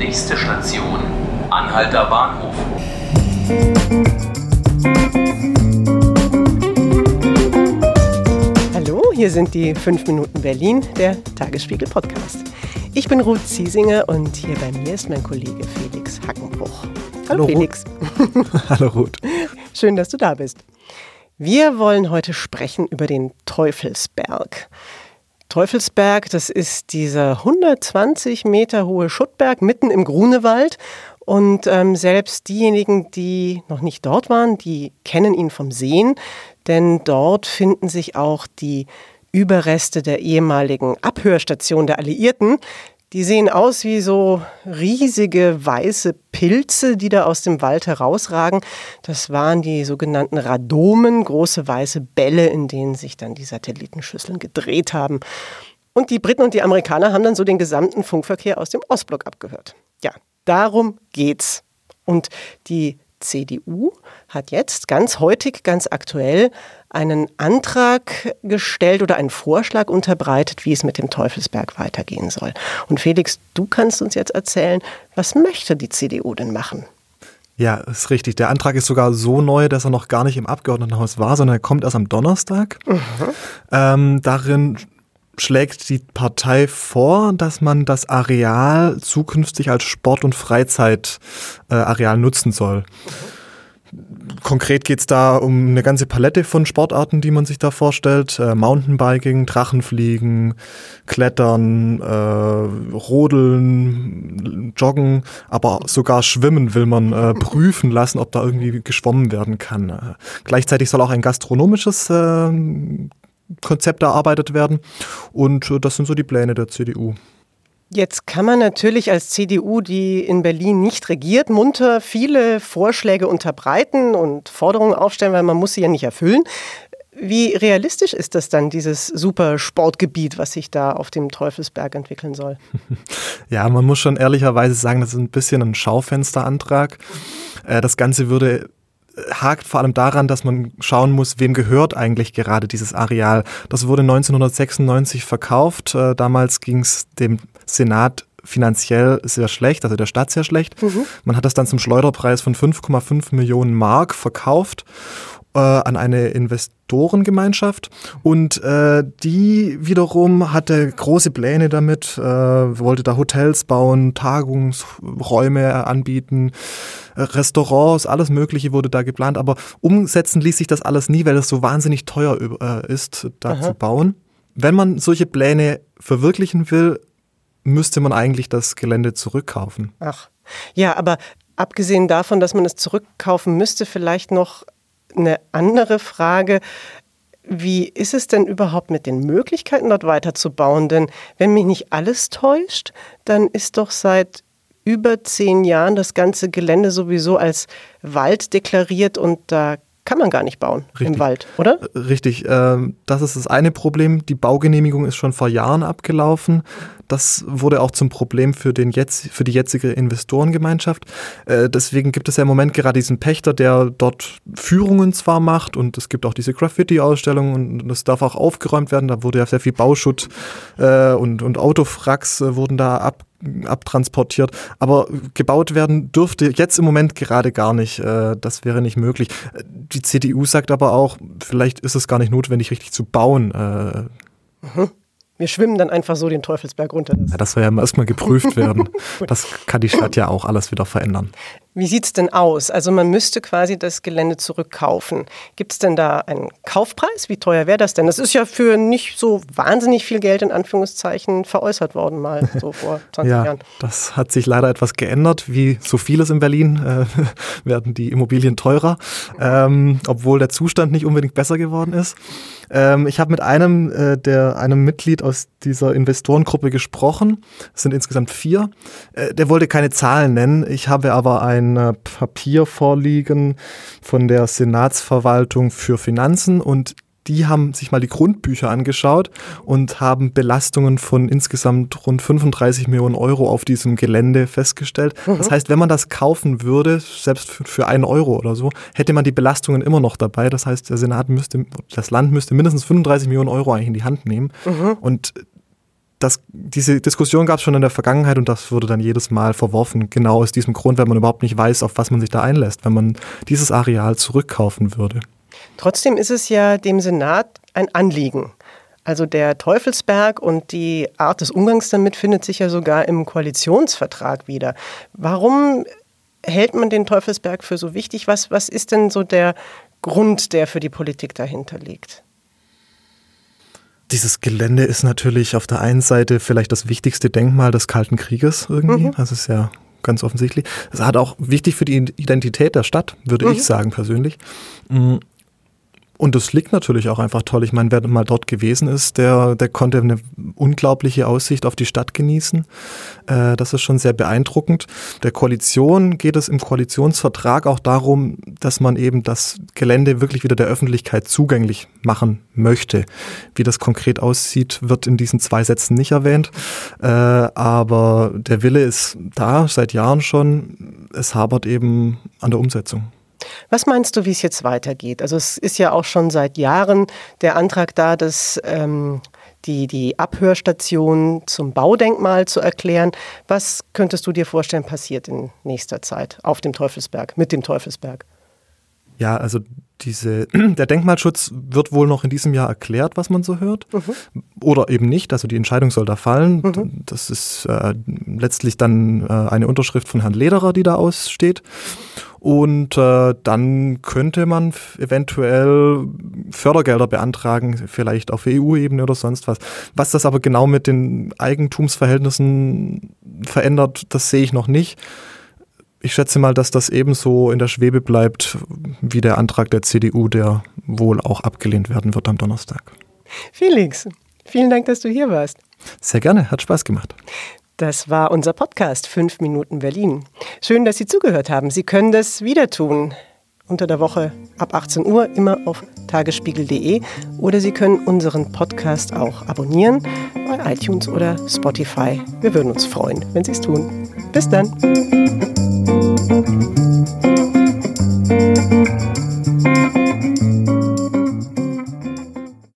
Nächste Station, Anhalter Bahnhof. Hallo, hier sind die 5 Minuten Berlin, der Tagesspiegel Podcast. Ich bin Ruth Ziesinger und hier bei mir ist mein Kollege Felix Hackenbruch. Hallo, Hallo Felix. Hallo Ruth. Schön, dass du da bist. Wir wollen heute sprechen über den Teufelsberg. Teufelsberg, das ist dieser 120 Meter hohe Schuttberg mitten im Grunewald. Und ähm, selbst diejenigen, die noch nicht dort waren, die kennen ihn vom Sehen, denn dort finden sich auch die Überreste der ehemaligen Abhörstation der Alliierten. Die sehen aus wie so riesige weiße Pilze, die da aus dem Wald herausragen. Das waren die sogenannten Radomen, große weiße Bälle, in denen sich dann die Satellitenschüsseln gedreht haben. Und die Briten und die Amerikaner haben dann so den gesamten Funkverkehr aus dem Ostblock abgehört. Ja, darum geht's. Und die CDU hat jetzt ganz heutig, ganz aktuell einen Antrag gestellt oder einen Vorschlag unterbreitet, wie es mit dem Teufelsberg weitergehen soll. Und Felix, du kannst uns jetzt erzählen, was möchte die CDU denn machen? Ja, ist richtig. Der Antrag ist sogar so neu, dass er noch gar nicht im Abgeordnetenhaus war, sondern er kommt erst am Donnerstag. Mhm. Ähm, darin schlägt die Partei vor, dass man das Areal zukünftig als Sport- und Freizeitareal äh, nutzen soll. Konkret geht es da um eine ganze Palette von Sportarten, die man sich da vorstellt. Äh, Mountainbiking, Drachenfliegen, Klettern, äh, Rodeln, Joggen, aber sogar Schwimmen will man äh, prüfen lassen, ob da irgendwie geschwommen werden kann. Äh, gleichzeitig soll auch ein gastronomisches äh, Konzept erarbeitet werden. Und äh, das sind so die Pläne der CDU. Jetzt kann man natürlich als CDU, die in Berlin nicht regiert, munter viele Vorschläge unterbreiten und Forderungen aufstellen, weil man muss sie ja nicht erfüllen. Wie realistisch ist das dann, dieses super Sportgebiet, was sich da auf dem Teufelsberg entwickeln soll? Ja, man muss schon ehrlicherweise sagen, das ist ein bisschen ein Schaufensterantrag. Äh, das Ganze würde hakt vor allem daran, dass man schauen muss, wem gehört eigentlich gerade dieses Areal. Das wurde 1996 verkauft. Äh, damals ging es dem Senat finanziell sehr schlecht, also der Stadt sehr schlecht. Mhm. Man hat das dann zum Schleuderpreis von 5,5 Millionen Mark verkauft äh, an eine Investorengemeinschaft und äh, die wiederum hatte große Pläne damit, äh, wollte da Hotels bauen, Tagungsräume anbieten, Restaurants, alles Mögliche wurde da geplant, aber umsetzen ließ sich das alles nie, weil es so wahnsinnig teuer äh, ist, da Aha. zu bauen. Wenn man solche Pläne verwirklichen will, müsste man eigentlich das Gelände zurückkaufen. Ach, ja, aber abgesehen davon, dass man es zurückkaufen müsste, vielleicht noch eine andere Frage. Wie ist es denn überhaupt mit den Möglichkeiten, dort weiterzubauen? Denn wenn mich nicht alles täuscht, dann ist doch seit über zehn Jahren das ganze Gelände sowieso als Wald deklariert und da kann man gar nicht bauen Richtig. im Wald, oder? Richtig, ähm, das ist das eine Problem. Die Baugenehmigung ist schon vor Jahren abgelaufen. Das wurde auch zum Problem für, den jetzt, für die jetzige Investorengemeinschaft. Äh, deswegen gibt es ja im Moment gerade diesen Pächter, der dort Führungen zwar macht und es gibt auch diese Graffiti-Ausstellung und das darf auch aufgeräumt werden. Da wurde ja sehr viel Bauschutt äh, und, und Autofracks äh, wurden da ab, abtransportiert. Aber gebaut werden dürfte jetzt im Moment gerade gar nicht. Das wäre nicht möglich. Die CDU sagt aber auch, vielleicht ist es gar nicht notwendig, richtig zu bauen. Äh. Wir schwimmen dann einfach so den Teufelsberg runter. Ja, das soll ja erstmal geprüft werden. das kann die Stadt ja auch alles wieder verändern. Wie sieht es denn aus? Also man müsste quasi das Gelände zurückkaufen. Gibt es denn da einen Kaufpreis? Wie teuer wäre das denn? Das ist ja für nicht so wahnsinnig viel Geld in Anführungszeichen veräußert worden mal so vor 20 ja, Jahren. Das hat sich leider etwas geändert. Wie so vieles in Berlin äh, werden die Immobilien teurer, ähm, obwohl der Zustand nicht unbedingt besser geworden ist. Ähm, ich habe mit einem, äh, der, einem Mitglied aus dieser Investorengruppe gesprochen. Es sind insgesamt vier. Äh, der wollte keine Zahlen nennen. Ich habe aber ein äh, Papier vorliegen von der Senatsverwaltung für Finanzen und die haben sich mal die Grundbücher angeschaut und haben Belastungen von insgesamt rund 35 Millionen Euro auf diesem Gelände festgestellt. Mhm. Das heißt, wenn man das kaufen würde, selbst für einen Euro oder so, hätte man die Belastungen immer noch dabei. Das heißt, der Senat müsste, das Land müsste mindestens 35 Millionen Euro eigentlich in die Hand nehmen. Mhm. Und das, diese Diskussion gab es schon in der Vergangenheit und das wurde dann jedes Mal verworfen, genau aus diesem Grund, wenn man überhaupt nicht weiß, auf was man sich da einlässt, wenn man dieses Areal zurückkaufen würde. Trotzdem ist es ja dem Senat ein Anliegen. Also der Teufelsberg und die Art des Umgangs damit findet sich ja sogar im Koalitionsvertrag wieder. Warum hält man den Teufelsberg für so wichtig? Was, was ist denn so der Grund, der für die Politik dahinter liegt? Dieses Gelände ist natürlich auf der einen Seite vielleicht das wichtigste Denkmal des Kalten Krieges irgendwie. Mhm. Das ist ja ganz offensichtlich. Es hat auch wichtig für die Identität der Stadt, würde mhm. ich sagen persönlich. Und das liegt natürlich auch einfach toll. Ich meine, wer mal dort gewesen ist, der, der konnte eine unglaubliche Aussicht auf die Stadt genießen. Äh, das ist schon sehr beeindruckend. Der Koalition geht es im Koalitionsvertrag auch darum, dass man eben das Gelände wirklich wieder der Öffentlichkeit zugänglich machen möchte. Wie das konkret aussieht, wird in diesen zwei Sätzen nicht erwähnt. Äh, aber der Wille ist da seit Jahren schon. Es habert eben an der Umsetzung. Was meinst du, wie es jetzt weitergeht? Also es ist ja auch schon seit Jahren der Antrag da, dass ähm, die, die Abhörstation zum Baudenkmal zu erklären. Was könntest du dir vorstellen, passiert in nächster Zeit auf dem Teufelsberg, mit dem Teufelsberg? Ja, also diese, der Denkmalschutz wird wohl noch in diesem Jahr erklärt, was man so hört. Mhm. Oder eben nicht. Also die Entscheidung soll da fallen. Mhm. Das ist äh, letztlich dann äh, eine Unterschrift von Herrn Lederer, die da aussteht. Und äh, dann könnte man eventuell Fördergelder beantragen, vielleicht auf EU-Ebene oder sonst was. Was das aber genau mit den Eigentumsverhältnissen verändert, das sehe ich noch nicht. Ich schätze mal, dass das ebenso in der Schwebe bleibt wie der Antrag der CDU, der wohl auch abgelehnt werden wird am Donnerstag. Felix, vielen Dank, dass du hier warst. Sehr gerne, hat Spaß gemacht. Das war unser Podcast 5 Minuten Berlin. Schön, dass Sie zugehört haben. Sie können das wieder tun. Unter der Woche ab 18 Uhr immer auf tagesspiegel.de oder Sie können unseren Podcast auch abonnieren bei iTunes oder Spotify. Wir würden uns freuen, wenn Sie es tun. Bis dann.